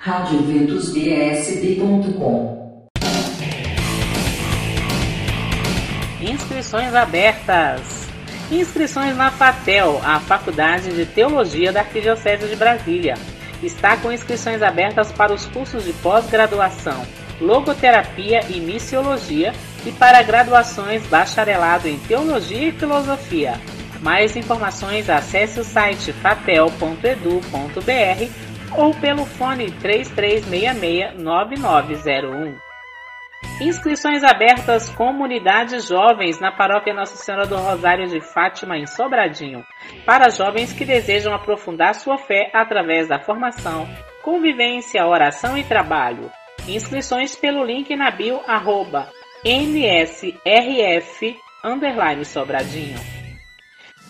radioventusbsb.com Inscrições abertas. Inscrições na FATEL, a Faculdade de Teologia da Arquidiocese de Brasília. Está com inscrições abertas para os cursos de pós-graduação, logoterapia e missiologia e para graduações bacharelado em teologia e filosofia. Mais informações acesse o site fatel.edu.br ou pelo fone 3366-9901. Inscrições abertas Comunidade Jovens na Paróquia Nossa Senhora do Rosário de Fátima, em Sobradinho, para jovens que desejam aprofundar sua fé através da formação, convivência, oração e trabalho. Inscrições pelo link na bio arroba nsrf underline Sobradinho.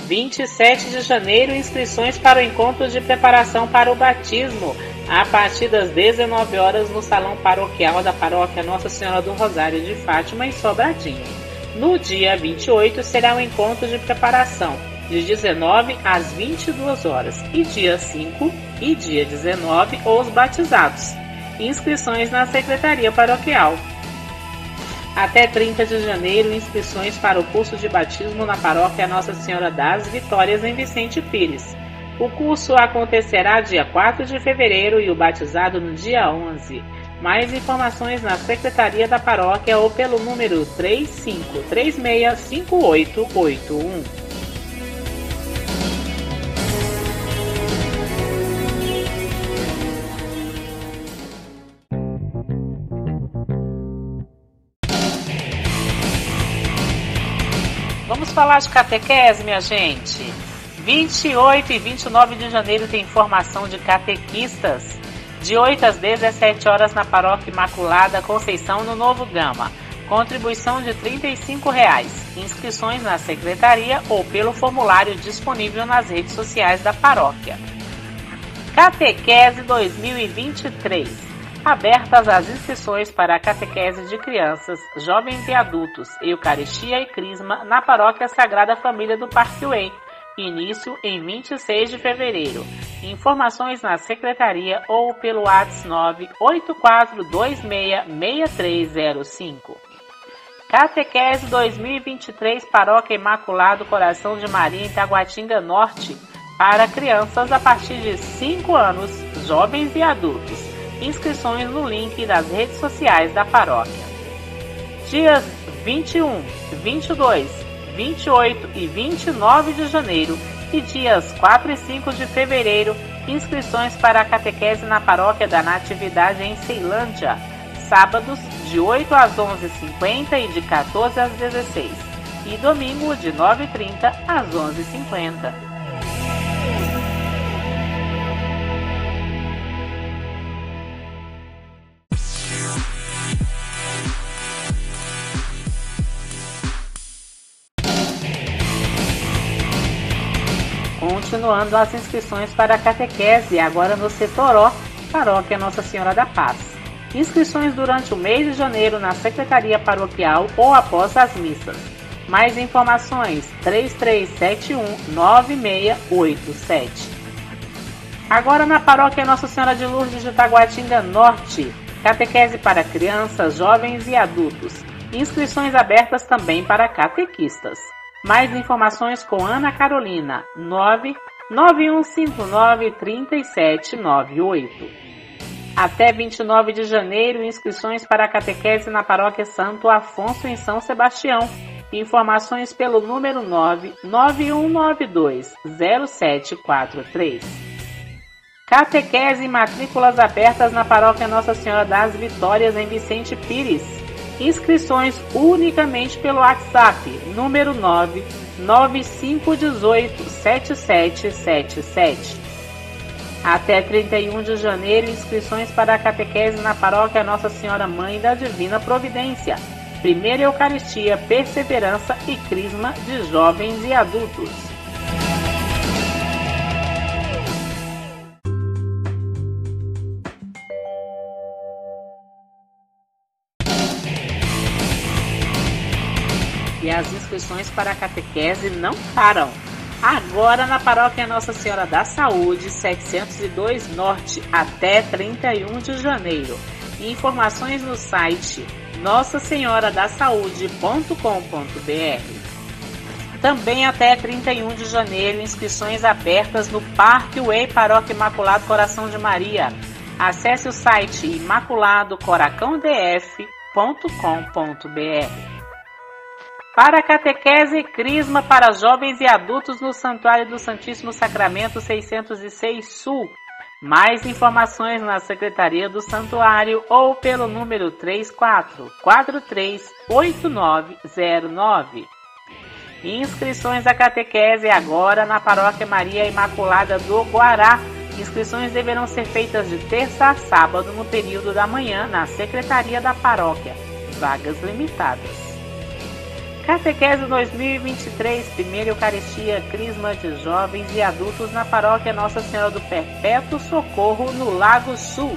27 de janeiro, inscrições para o encontro de preparação para o batismo, a partir das 19 horas no Salão Paroquial da Paróquia Nossa Senhora do Rosário de Fátima, em Sobradinho. No dia 28 será o encontro de preparação, de 19 às 22 horas, e dia 5 e dia 19 os batizados. Inscrições na Secretaria Paroquial. Até 30 de janeiro, inscrições para o curso de batismo na paróquia Nossa Senhora das Vitórias em Vicente Pires. O curso acontecerá dia 4 de fevereiro e o batizado no dia 11. Mais informações na secretaria da paróquia ou pelo número 35365881. Falar de catequese, minha gente. 28 e 29 de janeiro tem formação de catequistas. De 8 às 17 horas na Paróquia Imaculada Conceição no Novo Gama. Contribuição de 35 reais. Inscrições na secretaria ou pelo formulário disponível nas redes sociais da paróquia. Catequese 2023 abertas as inscrições para a catequese de crianças, jovens e adultos, Eucaristia e Crisma na Paróquia Sagrada Família do Parque Way. Início em 26 de fevereiro. Informações na secretaria ou pelo WhatsApp 984266305. Catequese 2023 Paróquia Imaculado Coração de Maria em Taguatinga Norte para crianças a partir de 5 anos, jovens e adultos inscrições no link das redes sociais da paróquia. Dias 21, 22, 28 e 29 de janeiro e dias 4 e 5 de fevereiro, inscrições para a catequese na paróquia da Natividade em Ceilândia, sábados de 8 às 11h50 e de 14 às 16 e domingo de 9h30 às 11h50. Continuando as inscrições para a catequese, agora no Setoró, Paróquia Nossa Senhora da Paz. Inscrições durante o mês de janeiro na Secretaria Paroquial ou após as missas. Mais informações 33719687. Agora na Paróquia Nossa Senhora de Lourdes de Taguatinga Norte, catequese para crianças, jovens e adultos. Inscrições abertas também para catequistas. Mais informações com Ana Carolina 99159 3798. Até 29 de janeiro, inscrições para a catequese na paróquia Santo Afonso em São Sebastião. Informações pelo número 99192 0743. Catequese e matrículas abertas na paróquia Nossa Senhora das Vitórias em Vicente Pires. Inscrições unicamente pelo WhatsApp, número 995187777. Até 31 de janeiro, inscrições para a catequese na paróquia Nossa Senhora Mãe da Divina Providência. Primeira Eucaristia, Perseverança e Crisma de Jovens e Adultos. Inscrições para a catequese não param. Agora na paróquia Nossa Senhora da Saúde, 702 Norte, até 31 de janeiro. Informações no site nossa senhora da saúde.com.br. Também até 31 de janeiro, inscrições abertas no Parque Way Paróquia Imaculado Coração de Maria. Acesse o site imaculadocoracãodf.com.br para catequese e crisma para jovens e adultos no Santuário do Santíssimo Sacramento 606 Sul. Mais informações na Secretaria do Santuário ou pelo número 34438909. Inscrições à catequese agora na Paróquia Maria Imaculada do Guará. Inscrições deverão ser feitas de terça a sábado no período da manhã na Secretaria da Paróquia. Vagas limitadas. Catequese 2023, primeira Eucaristia, Crisma de Jovens e Adultos na Paróquia Nossa Senhora do Perpétuo Socorro, no Lago Sul.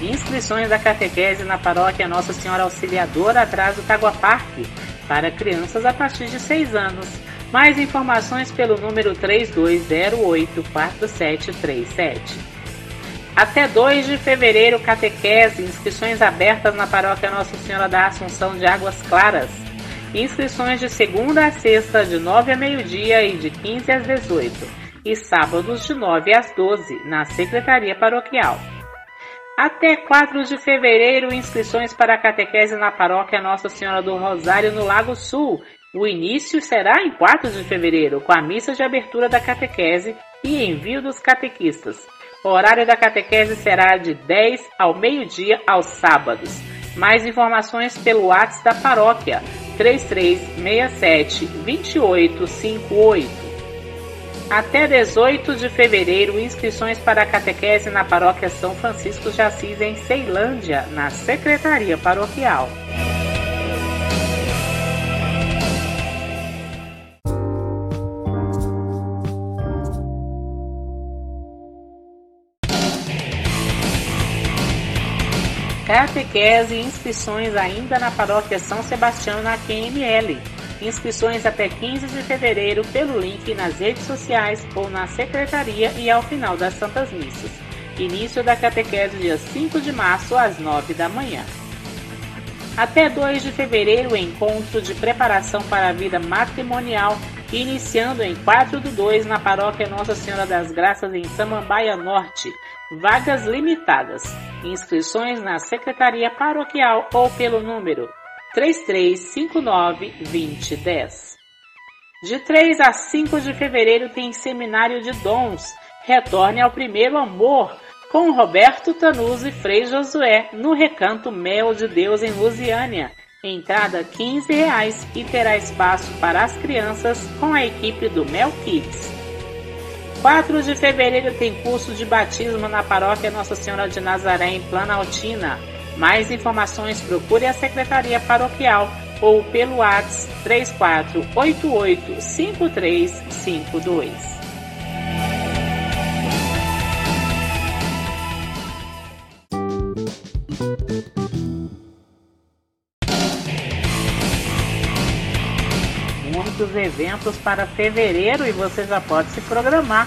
Inscrições da catequese na paróquia Nossa Senhora Auxiliadora atrás do Tagua Parque para crianças a partir de 6 anos. Mais informações pelo número 32084737. Até 2 de fevereiro, catequese, inscrições abertas na paróquia Nossa Senhora da Assunção de Águas Claras. Inscrições de segunda a sexta, de 9 a meio-dia e de 15 às 18. E sábados, de 9 às 12, na Secretaria Paroquial. Até 4 de fevereiro, inscrições para a catequese na paróquia Nossa Senhora do Rosário, no Lago Sul, o início será em 4 de fevereiro, com a missa de abertura da catequese e envio dos catequistas. O horário da catequese será de 10 ao meio-dia aos sábados. Mais informações pelo WhatsApp da paróquia 3367 2858. Até 18 de fevereiro, inscrições para a catequese na paróquia São Francisco de Assis, em Ceilândia, na Secretaria Paroquial. Catequese e inscrições ainda na paróquia São Sebastião na QML. Inscrições até 15 de fevereiro pelo link nas redes sociais ou na secretaria e ao final das Santas Missas. Início da catequese dia 5 de março às 9 da manhã. Até 2 de fevereiro, encontro de preparação para a vida matrimonial, iniciando em 4 do 2 na paróquia Nossa Senhora das Graças em Samambaia Norte. Vagas limitadas. Inscrições na Secretaria Paroquial ou pelo número 3359-2010. De 3 a 5 de fevereiro tem Seminário de Dons. Retorne ao primeiro amor com Roberto Tanuzzi e Frei Josué no Recanto Mel de Deus em Lusiânia. Entrada 15 reais e terá espaço para as crianças com a equipe do Mel Kids. 4 de fevereiro tem curso de batismo na paróquia Nossa Senhora de Nazaré, em Planaltina. Mais informações procure a Secretaria Paroquial ou pelo WhatsApp 3488 5352. muitos eventos para fevereiro e você já pode se programar.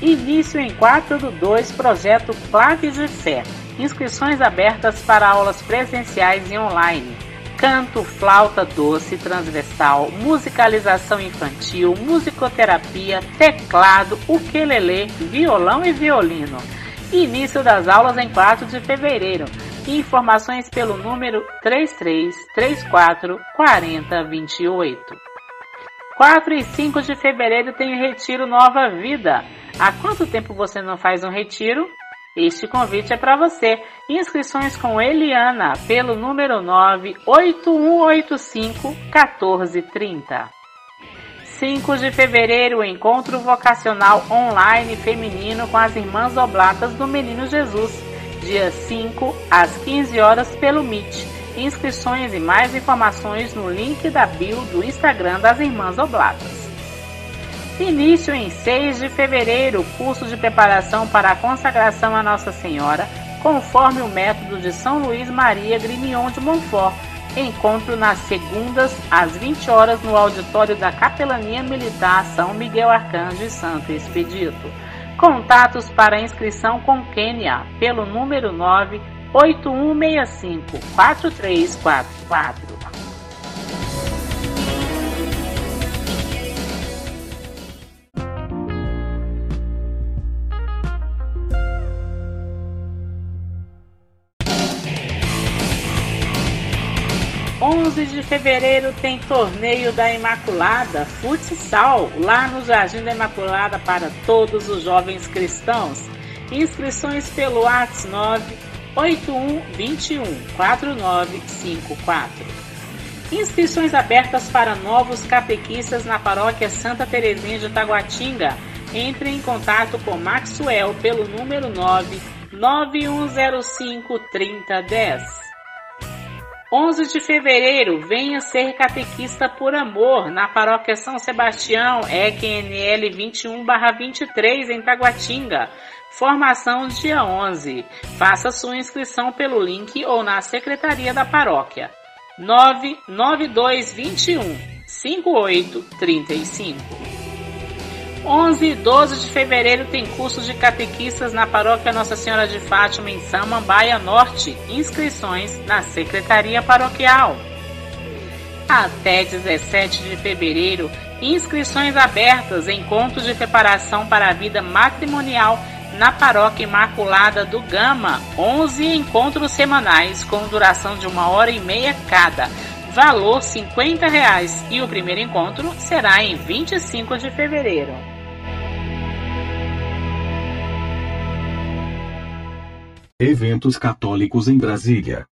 Início em 4 do 2, projeto Claves de Fé. Inscrições abertas para aulas presenciais e online. Canto, flauta doce, transversal, musicalização infantil, musicoterapia, teclado, ukelele, violão e violino. Início das aulas em 4 de fevereiro. Informações pelo número 3334 4028. 4 e 5 de fevereiro tem o Retiro Nova Vida. Há quanto tempo você não faz um retiro? Este convite é para você. Inscrições com Eliana pelo número 98185 1430. 5 de fevereiro, encontro vocacional online feminino com as irmãs oblatas do Menino Jesus. Dia 5 às 15 horas pelo Meet. Inscrições e mais informações no link da bio do Instagram das Irmãs Oblatas. Início em 6 de fevereiro, curso de preparação para a consagração a Nossa Senhora, conforme o método de São Luís Maria Grignion de Montfort. Encontro nas segundas, às 20 horas, no auditório da Capelania Militar São Miguel Arcanjo e Santo Expedito. Contatos para inscrição com Quênia pelo número 98165 4344. 11 de fevereiro tem torneio da Imaculada, futsal, lá no Jardim da Imaculada para todos os jovens cristãos. Inscrições pelo WhatsApp 98121 4954. Inscrições abertas para novos catequistas na paróquia Santa Terezinha de Taguatinga. Entre em contato com Maxwell pelo número 9 9105 3010. 11 de fevereiro, venha ser catequista por amor na paróquia São Sebastião, EQNL 21/23 em Taguatinga. Formação dia 11. Faça sua inscrição pelo link ou na secretaria da paróquia. 99221 5835. 11 e 12 de fevereiro tem cursos de catequistas na paróquia Nossa Senhora de Fátima em Samambaia Norte. Inscrições na Secretaria Paroquial. Até 17 de fevereiro, inscrições abertas em contos de preparação para a vida matrimonial na Paróquia Imaculada do Gama. 11 encontros semanais com duração de uma hora e meia cada. Valor 50 reais, e o primeiro encontro será em 25 de fevereiro. Eventos católicos em Brasília.